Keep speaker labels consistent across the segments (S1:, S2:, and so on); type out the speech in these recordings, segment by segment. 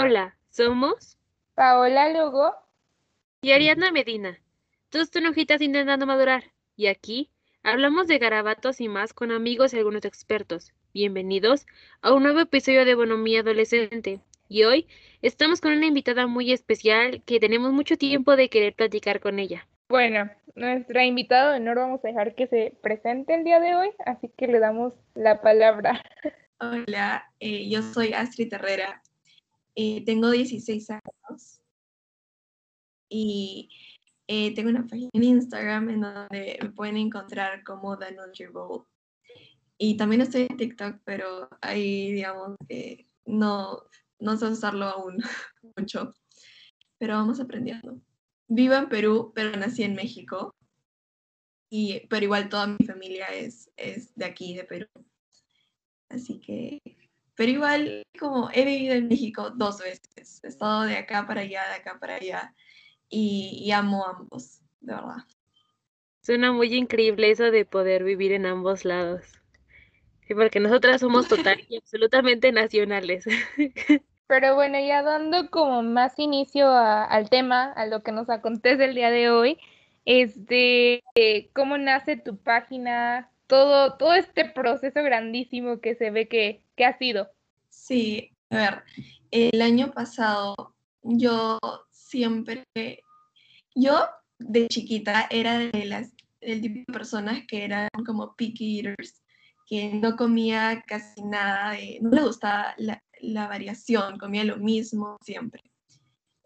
S1: Hola, somos
S2: Paola Lugo
S1: y Ariadna Medina. Dos hojitas intentando madurar. Y aquí hablamos de garabatos y más con amigos y algunos expertos. Bienvenidos a un nuevo episodio de Bonomía Adolescente. Y hoy estamos con una invitada muy especial que tenemos mucho tiempo de querer platicar con ella.
S2: Bueno, nuestra invitada de honor vamos a dejar que se presente el día de hoy, así que le damos la palabra.
S3: Hola, eh, yo soy Astrid Herrera, eh, tengo 16 años y eh, tengo una página en Instagram en donde me pueden encontrar como The Nutri Bowl. Y también estoy en TikTok, pero ahí digamos que no, no sé usarlo aún mucho, pero vamos aprendiendo. Vivo en Perú, pero nací en México. Y, pero igual toda mi familia es, es de aquí, de Perú. Así que, pero igual como he vivido en México dos veces, he estado de acá para allá, de acá para allá, y, amo ambos, de verdad.
S1: Suena muy increíble eso de poder vivir en ambos lados. Sí, porque nosotras somos total y absolutamente nacionales.
S2: Pero bueno, ya dando como más inicio al tema, a lo que nos acontece el día de hoy, este, ¿cómo nace tu página? Todo, todo este proceso grandísimo que se ve que, que ha sido.
S3: Sí, a ver, el año pasado yo siempre, yo de chiquita era de las, tipo de personas que eran como picky eaters, que no comía casi nada, no le gustaba la, la, variación, comía lo mismo siempre.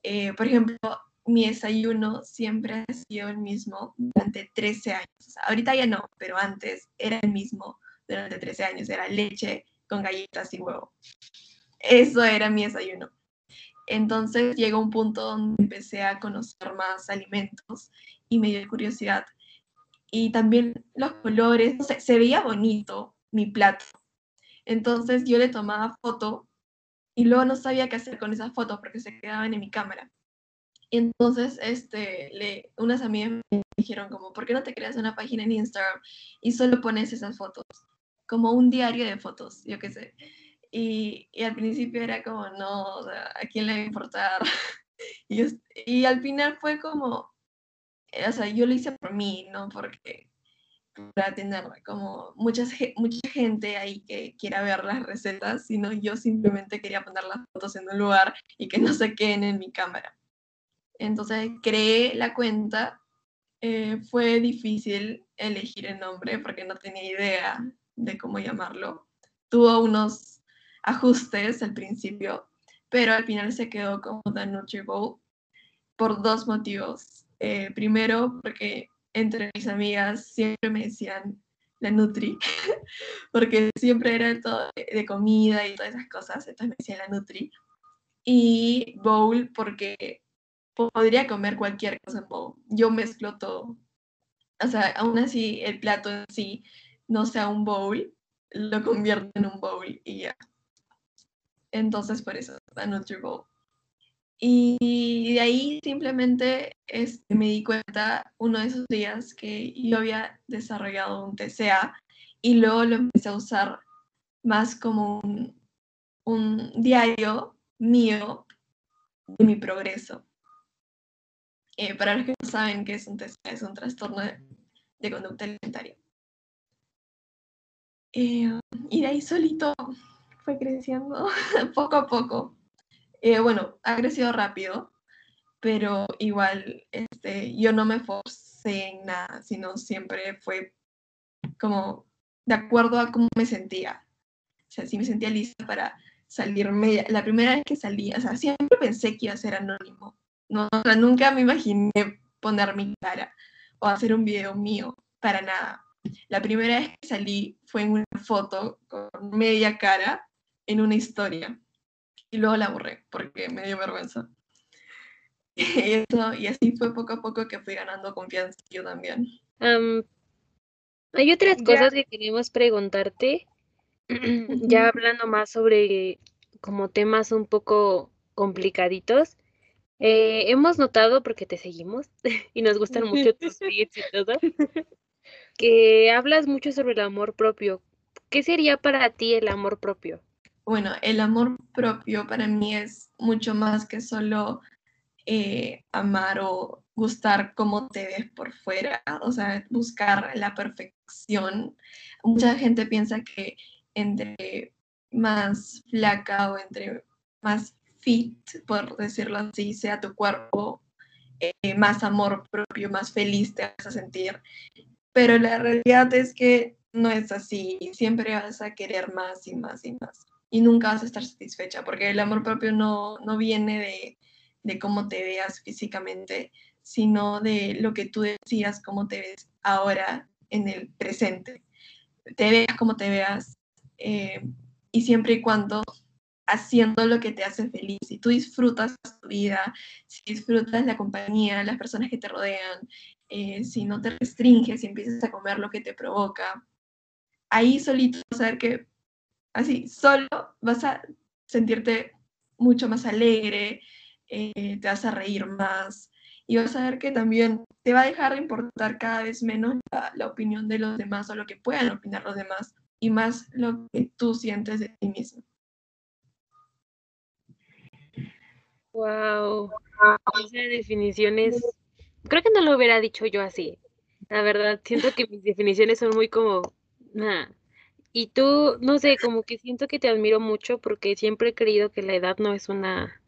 S3: Eh, por ejemplo, mi desayuno siempre ha sido el mismo durante 13 años. ahorita ya no, pero antes era el mismo durante 13 años. Era leche con galletas y huevo. Eso era mi desayuno. Entonces llegó un punto donde empecé a conocer más alimentos y me dio curiosidad. Y también los colores, se veía bonito mi plato. Entonces yo le tomaba foto y luego no sabía qué hacer con esas fotos porque se quedaban en mi cámara. Entonces, este, le, unas amigas me dijeron como, ¿por qué no te creas una página en Instagram y solo pones esas fotos? Como un diario de fotos, yo qué sé. Y, y al principio era como, no, o ¿a quién le va a importar? y, y al final fue como, o sea, yo lo hice por mí, no porque para tener como mucha, mucha gente ahí que quiera ver las recetas, sino yo simplemente quería poner las fotos en un lugar y que no se queden en mi cámara. Entonces creé la cuenta. Eh, fue difícil elegir el nombre porque no tenía idea de cómo llamarlo. Tuvo unos ajustes al principio, pero al final se quedó como The Nutri Bowl por dos motivos. Eh, primero, porque entre mis amigas siempre me decían la Nutri, porque siempre era todo de comida y todas esas cosas, entonces me decían la Nutri. Y Bowl, porque podría comer cualquier cosa en bowl. Yo mezclo todo. O sea, aún así el plato en sí no sea un bowl, lo convierto en un bowl y ya. Entonces, por eso, la Nutri Bowl. Y de ahí simplemente este, me di cuenta uno de esos días que yo había desarrollado un TCA y luego lo empecé a usar más como un, un diario mío de mi progreso. Eh, para los que no saben qué es un TCA, es un trastorno de, conducta alimentaria. Eh, ahí solito fue creciendo poco a poco. Eh, bueno, ha crecido rápido, pero igual este, yo no me forcé en nada, sino siempre fue como de acuerdo a cómo me sentía. O sea, si me sentía lista para salirme, la primera vez que salí, o sea, siempre pensé que iba a ser anónimo, no, nunca me imaginé poner mi cara o hacer un video mío, para nada. La primera vez que salí fue en una foto con media cara en una historia y luego la borré porque me dio vergüenza. Y, y así fue poco a poco que fui ganando confianza yo también.
S1: hay otras cosas que queremos preguntarte, ya hablando más sobre como temas un poco complicaditos. Eh, hemos notado, porque te seguimos y nos gustan mucho tus tweets y todo, que hablas mucho sobre el amor propio. ¿Qué sería para ti el amor propio?
S3: bueno, el amor propio para mí es mucho más que solo eh, amar o gustar cómo te ves por fuera, o sea, buscar la perfección. Mucha gente piensa que entre más flaca o entre más fit, por decirlo así, sea tu cuerpo, eh, más amor propio, más feliz te vas a sentir. Pero la realidad es que no es así. Siempre vas a querer más y más y más. Y nunca vas a estar satisfecha, porque el amor propio no, no viene de, de cómo te veas físicamente, sino de lo que tú decías, cómo te ves ahora en el presente. Te veas como te veas eh, y siempre y cuando haciendo lo que te hace feliz. Si tú disfrutas tu vida, si disfrutas la compañía, las personas que te rodean, eh, si no te restringes y empiezas a comer lo que te provoca, ahí solito vas a ver que así, solo vas a sentirte mucho más alegre, eh, te vas a reír más y vas a ver que también te va a dejar de importar cada vez menos la, opinión de los demás o lo que puedan opinar los demás y más lo que tú sientes de ti mismo.
S1: Wow, esa definición es, creo que no lo hubiera dicho yo así. La verdad, siento que mis definiciones son muy como, nada. Y tú, no sé, como que siento que te admiro mucho porque siempre he creído que la edad no es una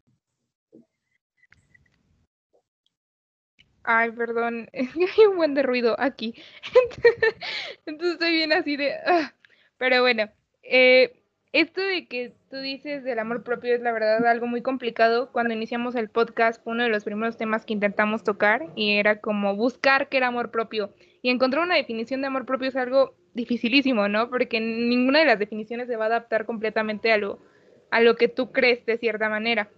S2: Ay, perdón, hay un buen de ruido aquí. Entonces estoy bien así de... Ah. Pero bueno, eh, esto de que tú dices del amor propio es la verdad algo muy complicado. Cuando iniciamos el podcast uno de los primeros temas que intentamos tocar y era como buscar qué era amor propio. Y encontrar una definición de amor propio es algo dificilísimo, ¿no? Porque ninguna de las definiciones se va a adaptar completamente a lo, a lo que tú crees de cierta manera.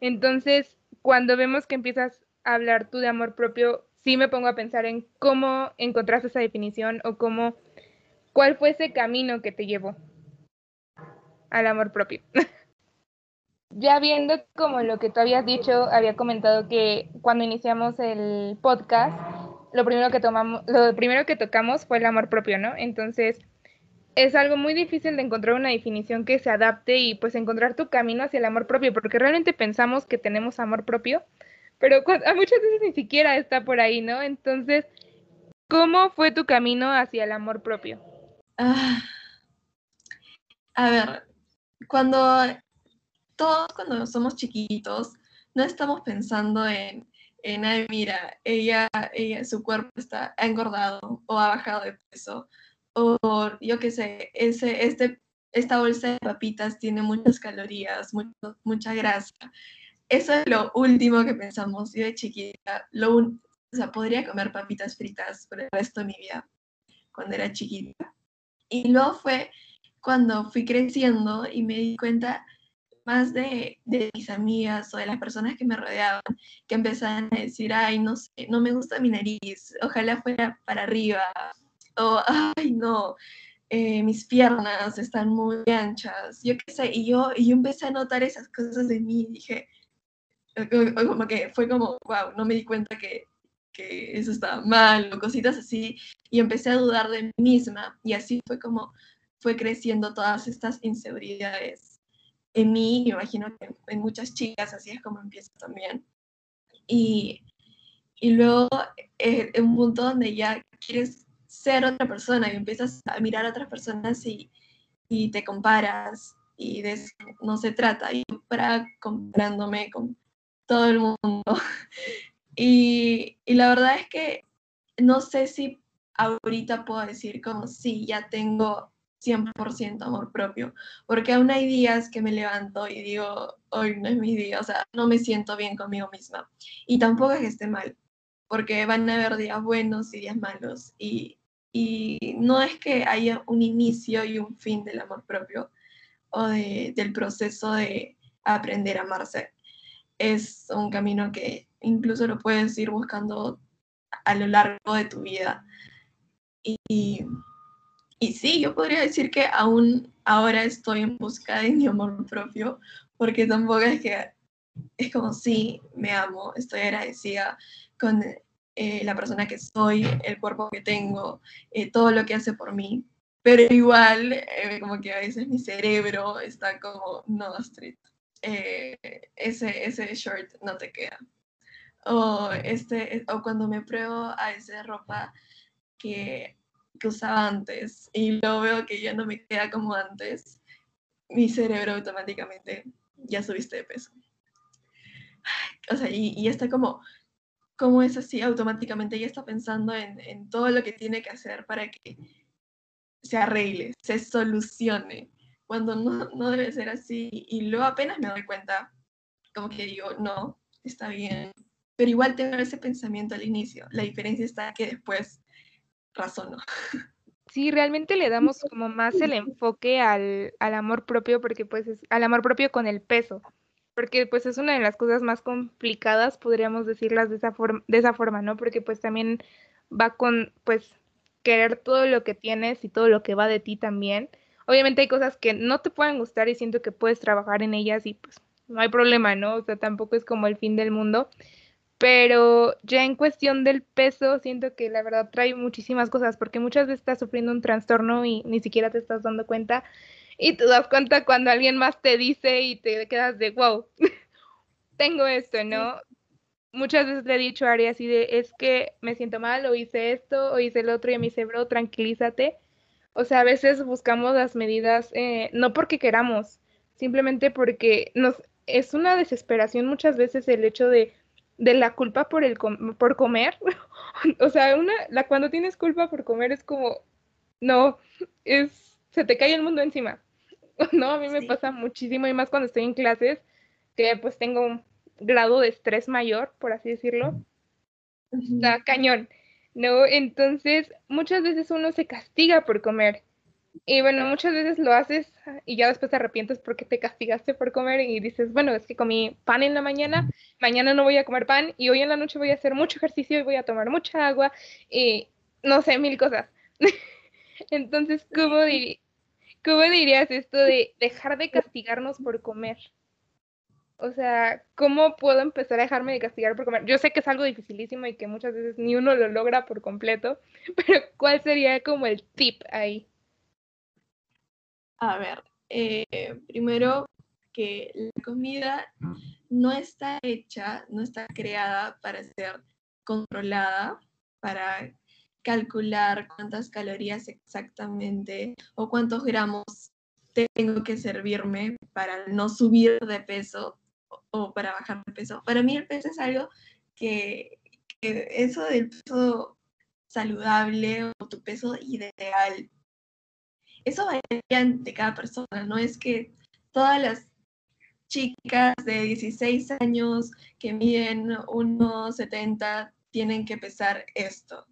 S2: Entonces, cuando vemos que empiezas hablar tú de amor propio, sí me pongo a pensar en cómo encontraste esa definición o cómo, cuál fue ese camino que te llevó al amor propio. ya viendo como lo que tú habías dicho, había comentado que cuando iniciamos el podcast, lo primero que tomamos, lo primero que tocamos fue el amor propio, ¿no? Entonces, es algo muy difícil de encontrar una definición que se adapte y pues encontrar tu camino hacia el amor propio, porque realmente pensamos que tenemos amor propio, pero a muchas veces ni siquiera está por ahí, ¿no? Entonces, ¿cómo fue tu camino hacia el amor propio?
S3: Ah, a ver, cuando todos cuando somos chiquitos, no estamos pensando en, en ay, mira, ella, ella, su cuerpo está, ha engordado o ha bajado de peso, o yo qué sé, ese, este, esta bolsa de papitas tiene muchas calorías, mucha grasa eso es lo último que pensamos. Yo de chiquita, lo o sea, podría comer papitas fritas por el resto de mi vida cuando era chiquita. Y luego fue cuando fui creciendo y me di cuenta más de, mis amigas o de las personas que me rodeaban, que empezaban a decir, ay, no sé, no me gusta mi nariz, ojalá fuera para arriba, o, ay, no, eh, mis piernas están muy anchas, yo qué sé, y yo, y empecé a notar esas cosas de mí, dije, como que fue como, wow, no me di cuenta que, que eso estaba mal o cositas así, y empecé a dudar de mí misma, y así fue como fue creciendo todas estas inseguridades en mí, imagino que en muchas chicas así es como empieza también. Y, y luego eh, en un punto donde ya quieres ser otra persona y empiezas a mirar a otras personas y, y te comparas y no se trata. Y para comparándome con todo el mundo. Y, y, la verdad es que no sé si ahorita puedo decir como sí, ya tengo 100% amor propio, porque aún hay días que me levanto y digo, hoy no es mi día, o sea, no me siento bien conmigo misma. Y tampoco es que esté mal, porque van a haber días buenos y días malos. Y, y no es que haya un inicio y un fin del amor propio o de, del proceso de aprender a amarse es un camino que incluso lo puedes ir buscando a lo largo de tu vida. Y sí, yo podría decir que aún ahora estoy en busca de mi amor propio, porque tampoco es que es como sí, me amo, estoy agradecida con eh, la persona que soy, el cuerpo que tengo, eh, todo lo que hace por mí, pero igual, eh, como que a veces mi cerebro está como, no, eh, ese, ese short no te queda. O, este, o cuando me pruebo a esa ropa que, que usaba antes y lo veo que ya no me queda como antes, mi cerebro automáticamente ya subiste de peso. O sea, y, y está como, como es así, automáticamente ya está pensando en, en todo lo que tiene que hacer para que se arregle, se solucione, cuando no, no debe ser así. Y luego apenas me doy cuenta, como que digo, no, está bien. Pero igual tengo ese pensamiento al inicio. La diferencia está que después razono.
S2: Sí, realmente le damos como más el enfoque al, al amor propio, porque pues es al amor propio con el peso, porque pues es una de las cosas más complicadas, podríamos decirlas de esa, forma, de esa forma, ¿no? Porque pues también va con pues querer todo lo que tienes y todo lo que va de ti también. Obviamente hay cosas que no te pueden gustar y siento que puedes trabajar en ellas y pues no hay problema, ¿no? O sea, tampoco es como el fin del mundo, pero ya en cuestión del peso, siento que la verdad trae muchísimas cosas, porque muchas veces estás sufriendo un trastorno y ni siquiera te estás dando cuenta. Y te das cuenta cuando alguien más te dice y te quedas de, wow, tengo esto, ¿no? Muchas veces le he dicho a Ari así de, es que me siento mal, o hice esto, o hice el otro, y me dice, bro, tranquilízate. O sea, a veces buscamos las medidas, eh, no porque queramos, simplemente porque nos, es una desesperación muchas veces el hecho de de la culpa por el por comer. o sea, una la cuando tienes culpa por comer es como no, es se te cae el mundo encima. no, a mí me pasa muchísimo y más cuando estoy en clases que pues tengo un grado de estrés mayor, por así decirlo. Está cañón. ¿No? Entonces, muchas veces uno se castiga por comer y bueno, muchas veces lo haces y ya después te arrepientes porque te castigaste por comer y dices, bueno, es que comí pan en la mañana, mañana no voy a comer pan y hoy en la noche voy a hacer mucho ejercicio y voy a tomar mucha agua y no sé, mil cosas. Entonces, ¿cómo, ¿cómo dirías esto de dejar de castigarnos por comer? O sea, ¿cómo puedo empezar a dejarme de castigar por comer? Yo sé que es algo dificilísimo y que muchas veces ni uno lo logra por completo, pero ¿cuál sería como el tip ahí?
S3: A ver, eh, primero que la comida no está hecha, no está creada para ser controlada, para calcular cuántas calorías exactamente o cuántos gramos tengo que servirme para no subir de peso o para bajar de peso. Para mí el peso es algo que, que eso del peso saludable o tu peso ideal eso varía de cada persona, no es que todas las chicas de 16 años que miden 1,70 tienen que pesar esto.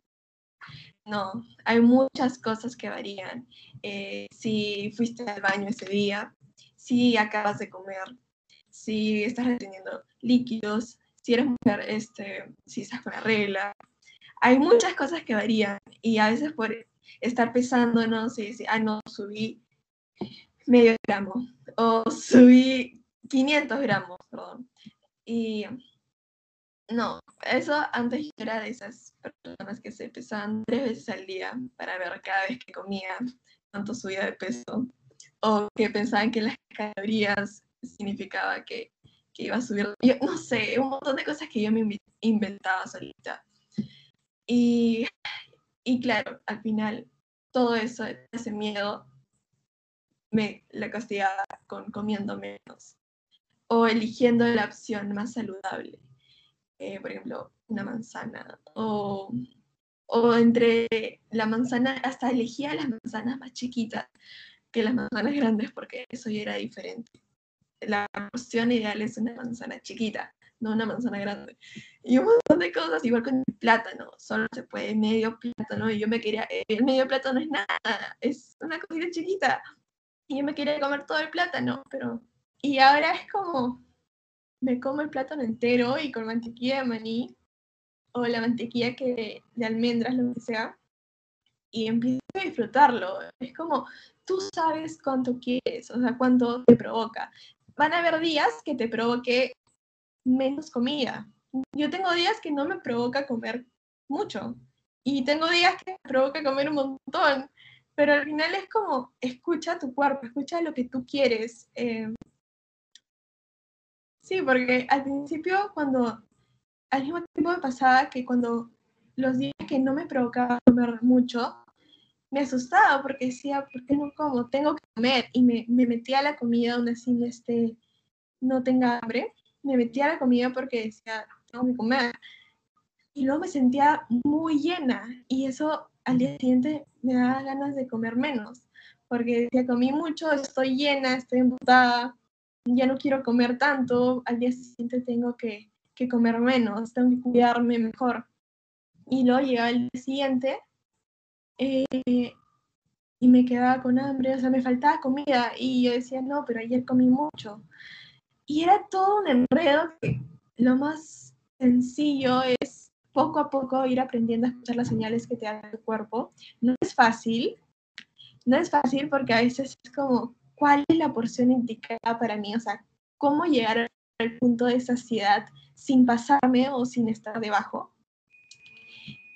S3: No, hay muchas cosas que varían. Eh, si fuiste al baño ese día, si acabas de comer, si estás reteniendo líquidos, si eres mujer, este, si estás con la regla. Hay muchas cosas que varían y a veces por estar pesando, no sé, si, ah, no, subí medio gramo o subí 500 gramos, perdón. Y no, eso antes yo era de esas personas que se pesaban tres veces al día para ver cada vez que comía cuánto subía de peso o que pensaban que las calorías significaba que, que iba a subir. Yo no sé, un montón de cosas que yo me inventaba solita. Y y claro, al final, todo eso, ese miedo, me la castigaba con comiendo menos o eligiendo la opción más saludable. Eh, por ejemplo, una manzana o, o entre la manzana, hasta elegía las manzanas más chiquitas que las manzanas grandes porque eso ya era diferente. La porción ideal es una manzana chiquita no una manzana grande. Y un montón de cosas, igual con el plátano, solo se puede medio plátano, y yo me quería, el medio plátano es nada, es una cosita chiquita, y yo me quería comer todo el plátano, pero, y ahora es como, me como el plátano entero y con mantequilla de maní, o la mantequilla que, de almendras, lo que sea, y empiezo a disfrutarlo, es como, tú sabes cuánto quieres, o sea, cuánto te provoca. Van a haber días que te provoque menos comida. Yo tengo días que no me provoca comer mucho y tengo días que me provoca comer un montón, pero al final es como, escucha tu cuerpo, escucha lo que tú quieres. Eh. sí, porque al principio cuando, al mismo tiempo me pasaba que cuando los días que no me provocaba comer mucho, me asustaba porque decía, ¿por qué no como? Tengo que comer. Y me, me metía a la comida donde así no, esté, no tenga hambre. Me metía la comida porque decía, tengo que comer. Y luego me sentía muy llena. Y eso al día siguiente me daba ganas de comer menos. Porque decía, comí mucho, estoy llena, estoy embotada, ya no quiero comer tanto. Al día siguiente tengo que, que comer menos, tengo que cuidarme mejor. Y luego llegaba el día siguiente eh, y me quedaba con hambre, o sea, me faltaba comida y yo decía, no, pero ayer comí mucho. Y era todo un enredo que lo más sencillo es poco a poco ir aprendiendo a escuchar las señales que te da tu cuerpo. No es fácil, no es fácil porque a veces es como, ¿cuál es la porción indicada para mí? O sea, ¿cómo llegar al punto de saciedad sin pasarme o sin estar debajo?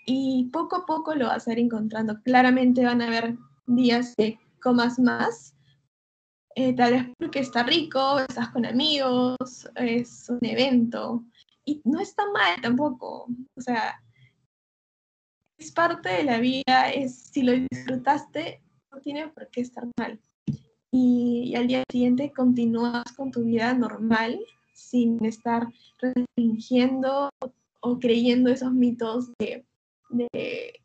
S3: y poco a poco lo vas a ir encontrando. Claramente van a haber días que comas más, eh, tal vez porque está rico, estás con amigos, es un evento, y no está mal tampoco, o sea, es parte de la vida, es, si lo disfrutaste, no tiene por qué estar mal. Y, al día siguiente continúas con tu vida normal, sin estar restringiendo o creyendo esos mitos de de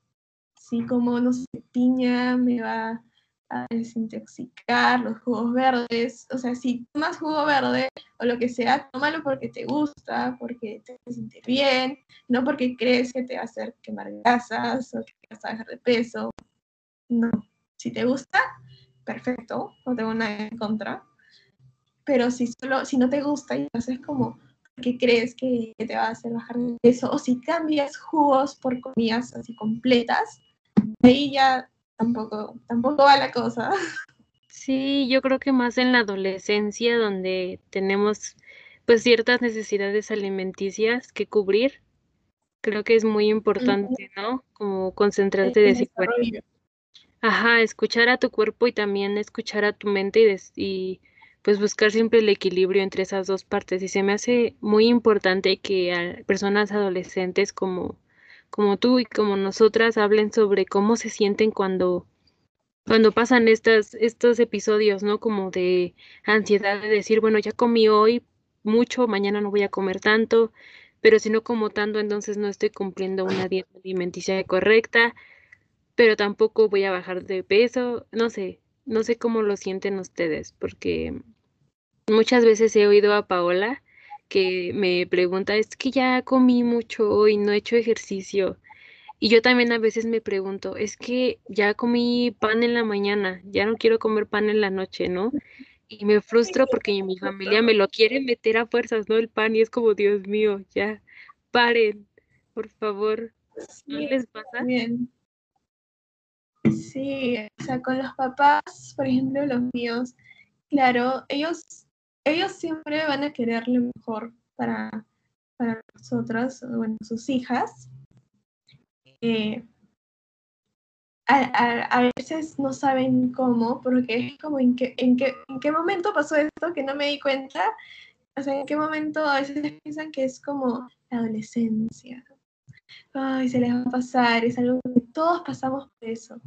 S3: si como, no sé, piña me va a desintoxicar, los jugos verdes, o sea, si tomas jugo verde o lo que sea, tómalo porque te gusta, porque te sentir bien, no porque crees que te va a hacer quemar grasas o que vas a dejar de peso. No, si te gusta, perfecto, no tengo nada en contra. Pero si solo, si no te gusta y haces como que crees que te va a hacer bajar de peso, o si cambias jugos por comidas así completas, ahí ya tampoco, tampoco va la cosa.
S1: Sí, yo creo que más en la adolescencia, donde tenemos pues ciertas necesidades alimenticias que cubrir, creo que es muy importante, ¿no? Como concentrarte de ese cuerpo. Ajá, escuchar a tu cuerpo y también escuchar a tu mente y, y pues buscar siempre el equilibrio entre esas dos partes. Y se me hace muy importante que a personas adolescentes como, como tú y como nosotras hablen sobre cómo se sienten cuando, cuando pasan estas, estos episodios, ¿no? Como de ansiedad de decir, bueno, ya comí hoy mucho, mañana no voy a comer tanto, pero si no como tanto, entonces no estoy cumpliendo una dieta alimenticia correcta, pero tampoco voy a bajar de peso, no sé, no sé cómo lo sienten ustedes, porque muchas veces he oído a Paola que me pregunta, es que ya comí mucho hoy, no he hecho ejercicio. Y yo también a veces me pregunto, es que ya comí pan en la mañana, ya no quiero comer pan en la noche, ¿no? Y me frustro porque mi familia me lo quiere meter a fuerzas, ¿no? El pan y es como, Dios mío, ya, paren, por favor. ¿No les pasa?
S3: Bien. Sí, o sea, con los papás, por ejemplo, los míos, claro, ellos, ellos siempre van a querer lo mejor para, para nosotras, bueno, sus hijas. Eh, a, veces no saben cómo, porque es como en qué, en, qué, en qué momento pasó esto que no me di cuenta. O sea, en qué momento a veces piensan que es como la adolescencia, ay, se les va a pasar, es algo que todos pasamos por eso,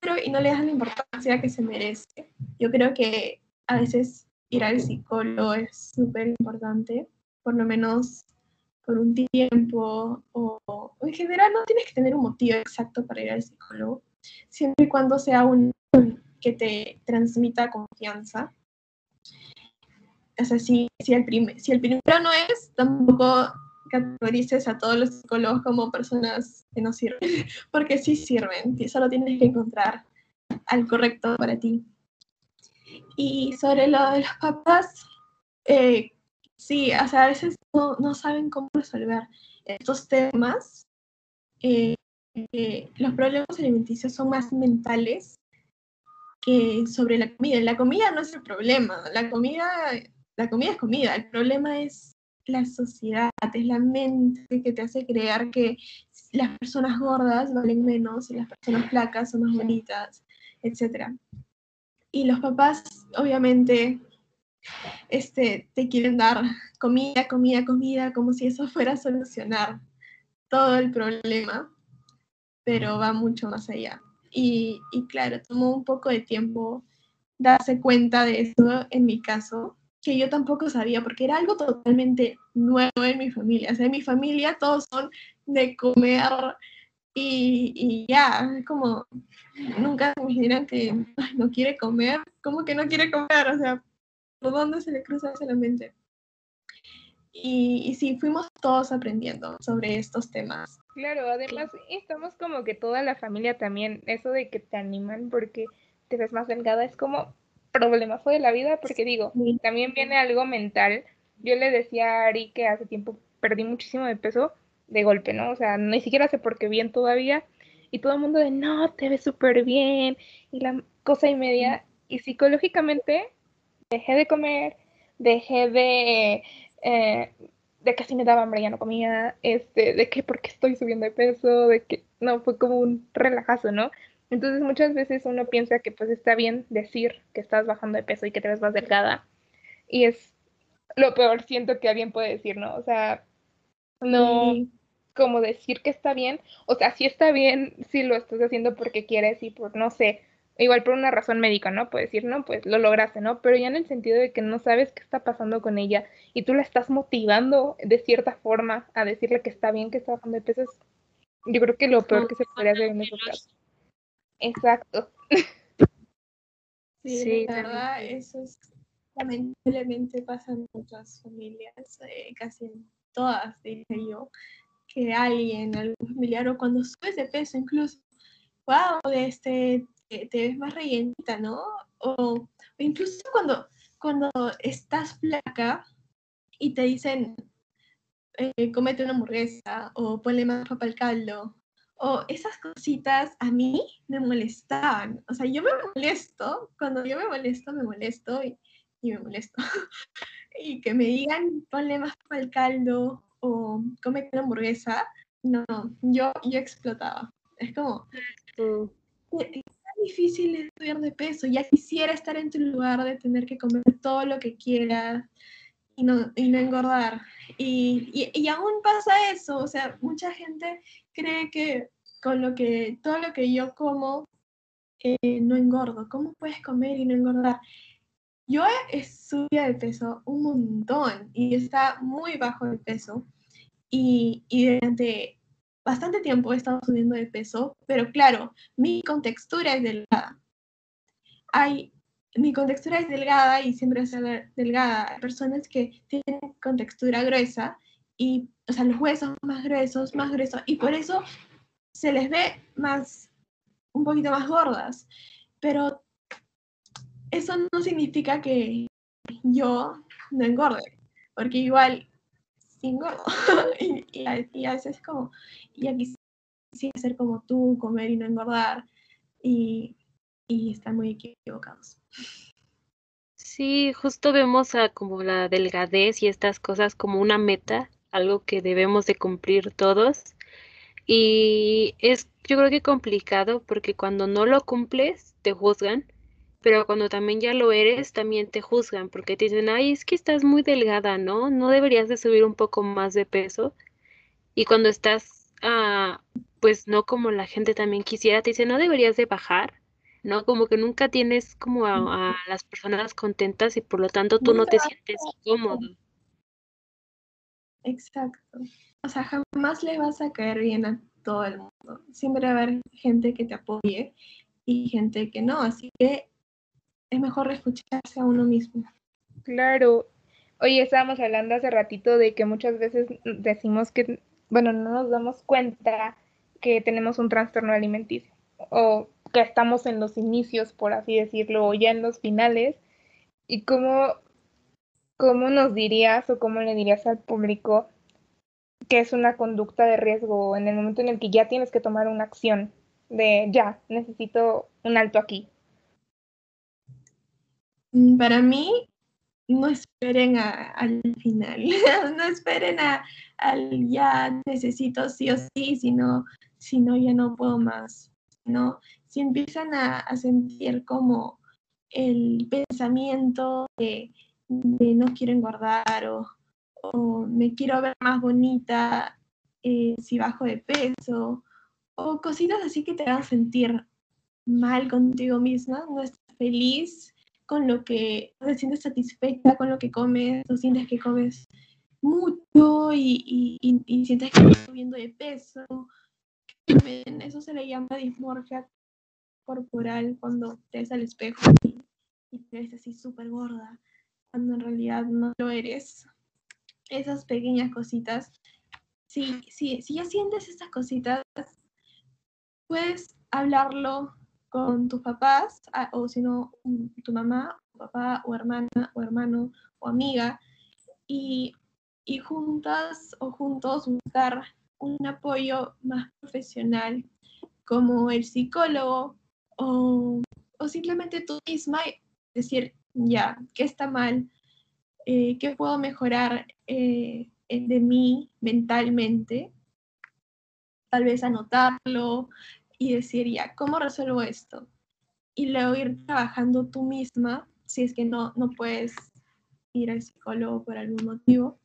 S3: pero y no le dan la importancia que se merece. Yo creo que a veces ir al psicólogo es súper importante, por lo menos por un tiempo, o, en general no tienes que tener un motivo exacto para ir al psicólogo, siempre y cuando sea un que te transmita confianza. O sea, si, si, el, si el primero no es, tampoco categorices a todos los psicólogos como personas que no sirven, porque sí sirven, solo tienes que encontrar al correcto para ti. Y sobre lo de los papás, eh, sí, o sea, a veces no, no, saben cómo resolver estos temas. Eh, eh, los problemas alimenticios son más mentales que sobre la comida. La comida no es el problema, la comida, la comida es comida, el problema es la sociedad, es la mente que te hace creer que las personas gordas valen menos y las personas flacas son más bonitas. etc. Y los papás, obviamente, este, te quieren dar comida, comida, comida, como si eso fuera a solucionar todo el problema, pero va mucho más allá. Y, y claro, tomó un poco de tiempo darse cuenta de eso en mi caso, que yo tampoco sabía, porque era algo totalmente nuevo en mi familia. O sea, en mi familia todos son de comer y, y ya, como nunca me imaginan que no quiere comer, ¿cómo que no quiere comer? O sea, ¿por dónde se le cruza esa la mente? Y, y sí, fuimos todos aprendiendo sobre estos temas.
S2: Claro, además estamos como que toda la familia también, eso de que te animan porque te ves más delgada es como problemazo de la vida, porque digo, también viene algo mental. Yo le decía a Ari que hace tiempo perdí muchísimo de peso de golpe, ¿no? O sea, ni siquiera sé por qué bien todavía. Y todo el mundo de, no, te ves súper bien. Y la cosa y media. Y psicológicamente dejé de comer, dejé de... Eh, de que si me daba hambre ya no comía, este, de que porque estoy subiendo de peso, de que no, fue como un relajazo, ¿no? Entonces muchas veces uno piensa que pues está bien decir que estás bajando de peso y que te ves más delgada. Y es lo peor siento que alguien puede decir, ¿no? O sea, no como decir que está bien. O sea, sí está bien si lo estás haciendo porque quieres y por, no sé, igual por una razón médica, ¿no? Puedes decir, no, pues lo lograste, ¿no? Pero ya en el sentido de que no sabes qué está pasando con ella y tú la estás motivando de cierta forma a decirle que está bien que está bajando de peso, yo creo que lo peor que se podría hacer en esos casos. Exacto.
S3: Sí, la verdad, eso es, lamentablemente pasa en muchas familias, eh, casi en todas, diría yo, que alguien, algún familiar, o cuando subes de peso incluso, wow, este, te, ves más rellenita, ¿no? O, incluso cuando, cuando estás flaca y te dicen, eh, comete una hamburguesa o ponle más papa al caldo o esas cositas a mí me molestaban. O sea, yo me molesto, cuando yo me molesto, me molesto y, me molesto. y que me digan, ponle más para el caldo o come una hamburguesa, no, yo, yo explotaba. Es como, es difícil estudiar de peso, ya quisiera estar en tu lugar de tener que comer todo lo que quieras y no, y no engordar. Y, y, y, aún pasa eso, o sea, mucha gente cree que con lo que, todo lo que yo como, eh, no engordo. ¿Cómo puedes comer y no engordar? Yo subido de peso un montón y está muy bajo de peso. Y, y durante bastante tiempo he estado subiendo de peso, pero claro, mi contextura es delgada. Hay, mi contextura es delgada y siempre va a delgada. Hay personas que tienen contextura gruesa y, o sea, los huesos más gruesos, más gruesos, y por eso se les ve más, un poquito más gordas, pero eso no significa que yo no engorde, porque igual sí engordo. y, y, a veces como, y aquí sí ser como tú, comer y no engordar, y, y están muy equivocados.
S1: Sí, justo vemos a como la delgadez y estas cosas como una meta, algo que debemos de cumplir todos y es, yo creo que complicado porque cuando no lo cumples, te juzgan, pero cuando también ya lo eres, también te juzgan porque te dicen, ay, es que estás muy delgada, ¿no? No deberías de subir un poco más de peso. Y cuando estás, ah, pues no como la gente también quisiera, te dicen, no deberías de bajar, ¿no? Como que nunca tienes como a, a las personas contentas y por lo tanto tú no te sientes cómodo.
S3: Exacto o sea, jamás le vas a caer bien a todo el mundo. Siempre va a haber gente que te apoye y gente que no, así que es mejor escucharse a uno mismo.
S2: Claro. Oye, estábamos hablando hace ratito de que muchas veces decimos que, bueno, no nos damos cuenta que tenemos un trastorno alimenticio o que estamos en los inicios, por así decirlo, o ya en los finales. ¿Y cómo, cómo nos dirías o cómo le dirías al público que es una conducta de riesgo en el momento en el que ya tienes que tomar una acción de ya, necesito un alto aquí?
S3: Mm, para mí, no esperen al final, no esperen a, al ya necesito sí o sí, sino, si no, ya no puedo más. ¿no? si empiezan a, sentir como el pensamiento de, no quiero engordar o, me quiero ver más bonita eh, si bajo de peso o cositas así que te hagan sentir mal contigo misma, no estás feliz con lo que, te sientes satisfecha con lo que comes, o sientes que comes mucho y, sientes que estás subiendo de peso. Eso se le llama dismorfia corporal cuando te ves al espejo y, te ves así súper gorda, cuando en realidad no lo eres. Esas pequeñas cositas. Si, si, si ya sientes estas cositas, puedes hablarlo con tus papás, o si no, tu mamá, o papá, o hermana, o hermano, o amiga, y, y juntas o juntos buscar un apoyo más profesional, como el psicólogo, o, o simplemente tú misma decir, ya, ¿qué está mal? Eh, ¿Qué puedo mejorar eh, de mí mentalmente? Tal vez anotarlo, y decir, ya, ¿cómo resuelvo esto? Y luego ir trabajando tú misma, si es que no, no puedes ir al psicólogo por algún motivo,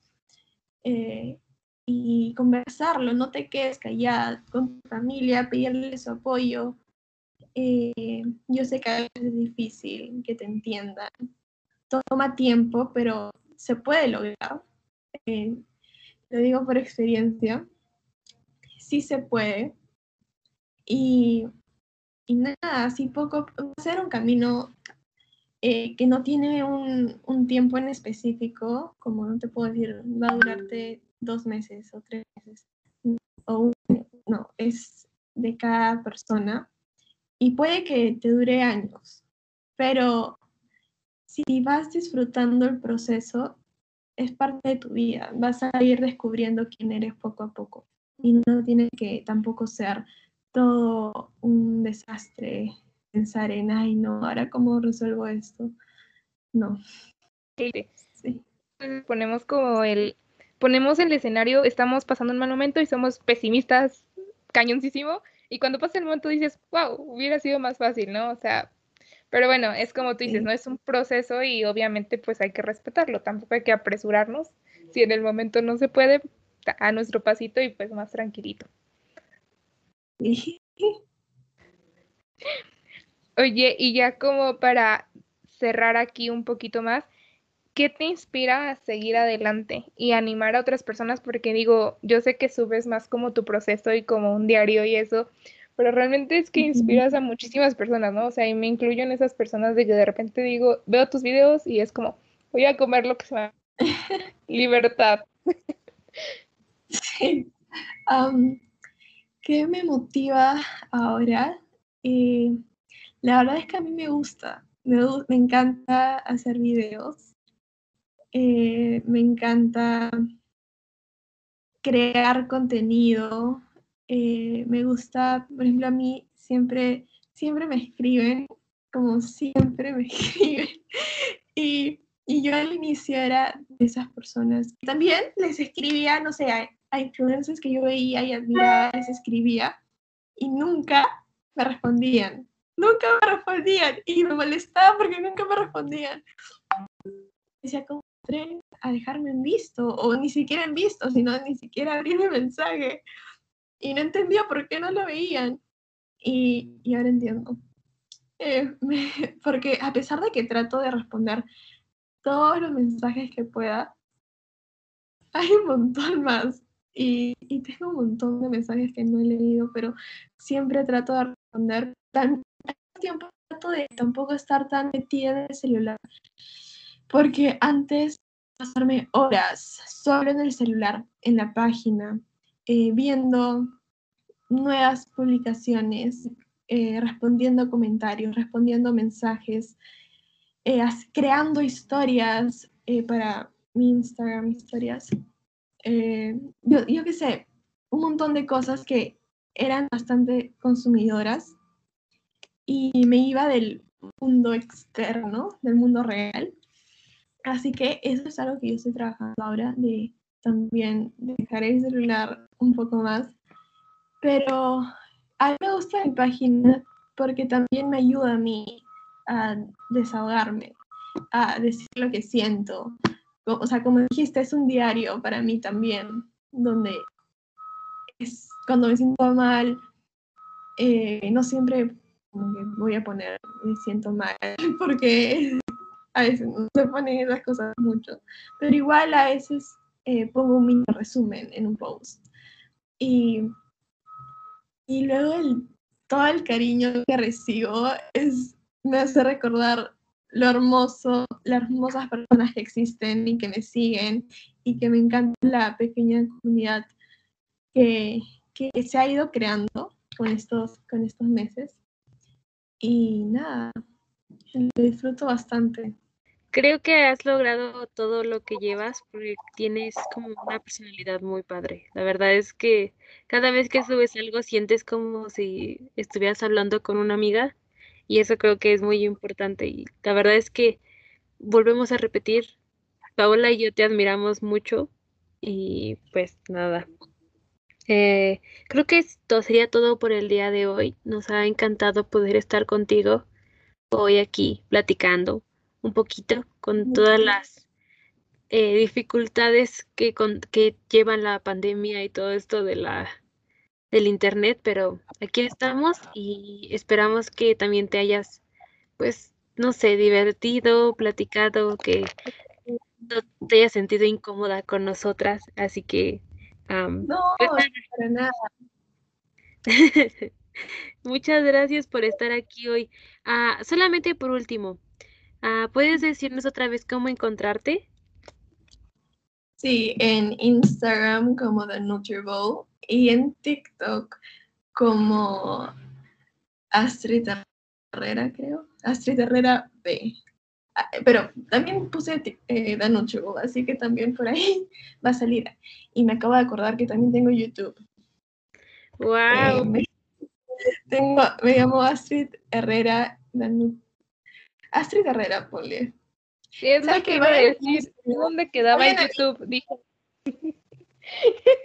S3: eh, y conversarlo, no te quedes callada con tu familia, pedirle su apoyo. Eh, yo sé que a veces es difícil que te entiendan, toma tiempo, pero se puede lograr. Eh, lo digo por experiencia, sí se puede. Y, nada, así poco, hacer un camino eh, que no tiene un, tiempo en específico, como no te puedo decir, va a durarte dos meses o tres meses, o no, es de cada persona y puede que te dure años, pero si vas disfrutando el proceso, es parte de tu vida, vas a ir descubriendo quién eres poco a poco y no tiene que tampoco ser todo un desastre pensar en, ay, no, ahora cómo resuelvo esto. No.
S2: Sí. Ponemos como el, ponemos el escenario, estamos pasando un mal momento y somos pesimistas cañoncísimo, y cuando pasa el momento dices, wow, hubiera sido más fácil, ¿no? O sea, pero bueno, es como tú dices, no es un proceso y obviamente pues hay que respetarlo, tampoco hay que apresurarnos, si en el momento no se puede, a nuestro pasito y pues más tranquilito. Oye, y ya como para cerrar aquí un poquito más, ¿qué te inspira a seguir adelante y animar a otras personas? Porque digo, yo sé que subes más como tu proceso y como un diario y eso, pero realmente es que inspiras a muchísimas personas, ¿no? O sea, y me incluyo en esas personas de que de repente digo, veo tus videos y es como, voy a comer lo que sea. Libertad.
S3: Sí. ¿Qué me motiva ahora? Eh, la verdad es que a mí me gusta, me, encanta hacer videos, eh, me encanta crear contenido, eh, me gusta, por ejemplo, a mí siempre, siempre me escriben, como siempre me escriben, y, y yo al inicio era de esas personas. También les escribía, no sé, a influencers que yo veía y admiraba, les escribía y nunca me respondían. Nunca me respondían y me molestaba porque nunca me respondían. Decía, ¿cómo a dejarme en visto? O ni siquiera en visto, sino ni siquiera abrir mi mensaje. Y no entendía por qué no lo veían. Y, y ahora entiendo. Eh, porque a pesar de que trato de responder todos los mensajes que pueda, hay un montón más y, tengo un montón de mensajes que no he leído, pero siempre trato de responder. Tan, tiempo trato de tampoco estar tan metida en el celular, porque antes pasarme horas solo en el celular, en la página, eh, viendo nuevas publicaciones, eh, respondiendo comentarios, respondiendo mensajes, eh, creando historias para mi Instagram, historias eh, yo, yo qué sé, un montón de cosas que eran bastante consumidoras y me iba del mundo externo, del mundo real. Así que eso es algo que yo estoy trabajando ahora, de también dejar el celular un poco más. Pero a mí me gusta mi página porque también me ayuda a mí a desahogarme, a decir lo que siento. O sea, como dijiste, es un diario para mí también, donde es cuando me siento mal, eh, no siempre como que voy a poner me siento mal, porque a veces no se ponen esas cosas mucho, pero igual a veces eh, pongo un mini resumen en un post. Y, y luego el, todo el cariño que recibo es, me hace recordar lo hermoso, las hermosas personas que existen y que me siguen y que me encanta la pequeña comunidad que, que se ha ido creando con estos, con estos meses. Y nada, lo disfruto bastante.
S1: Creo que has logrado todo lo que llevas porque tienes como una personalidad muy padre. La verdad es que cada vez que subes algo sientes como si estuvieras hablando con una amiga y eso creo que es muy importante. Y la verdad es que volvemos a repetir, Paola y yo te admiramos mucho y pues nada. Eh, creo que esto sería todo por el día de hoy. Nos ha encantado poder estar contigo hoy aquí platicando un poquito con todas las eh, dificultades que, con, que llevan la pandemia y todo esto de la del internet, pero aquí estamos y esperamos que también te hayas, pues, no sé, divertido, platicado, que no te hayas sentido incómoda con nosotras, así que
S3: no, pues para nada.
S1: Muchas gracias por estar aquí hoy. Ah, solamente por último, ah, ¿puedes decirnos otra vez cómo encontrarte?
S3: Sí, en Instagram como The Nutribowl y en TikTok como Astrid Herrera, creo. Astrid Herrera B. Ah, pero también puse eh, The así que también por ahí va a salir. Y me acabo de acordar que también tengo YouTube.
S1: ¡Wow!
S3: Eh, me, tengo, me llamo Astrid Herrera. Astrid Herrera, ponle.
S2: Sí, es lo que iba a decir. ¿Dónde quedaba en YouTube? Dijo.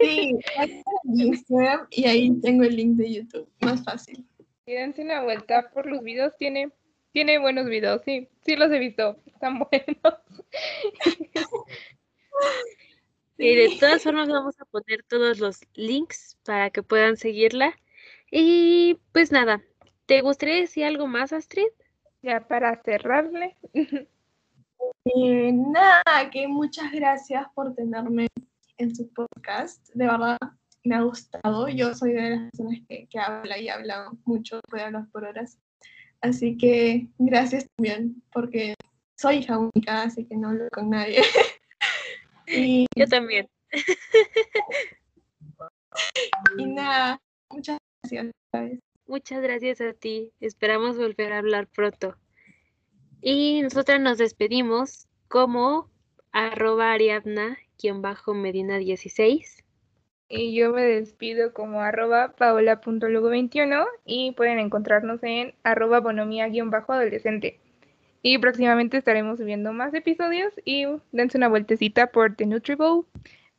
S3: Sí, Instagram y ahí tengo el link de YouTube. Más fácil.
S2: Dense una vuelta por los videos. Tiene, tiene buenos videos, sí. Sí los he visto. Están buenos.
S1: Y de todas formas vamos a poner todos los links para que puedan seguirla. Y pues nada, ¿te gustaría decir algo más, Astrid?
S2: Ya para cerrarle.
S3: Eh, nada, que muchas gracias por tenerme en su podcast. De verdad, me ha gustado. Yo soy de las personas que, que habla y habla mucho, puede hablar por horas. Así que gracias también, porque soy hija única, así que no hablo con nadie.
S1: Y, Yo también.
S3: y nada, muchas gracias.
S1: Muchas gracias a ti. Esperamos volver a hablar pronto. Y nosotras nos despedimos como arroba ariadna-medina 16.
S2: Y yo me despido como arroba paola.lugo21 y pueden encontrarnos en arroba bonomía-adolescente. Y próximamente estaremos subiendo más episodios y dense una vueltecita por The Nutribowl,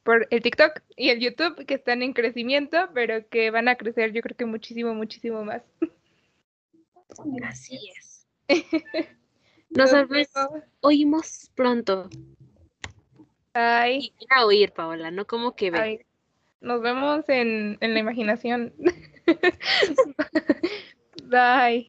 S2: por el TikTok y el YouTube que están en crecimiento, pero que van a crecer yo creo que muchísimo, muchísimo más.
S1: Así es. Nos, oímos pronto.
S2: Bye.
S1: Y a oír, Paola, no como que ve.
S2: Nos vemos en, en la imaginación. Bye.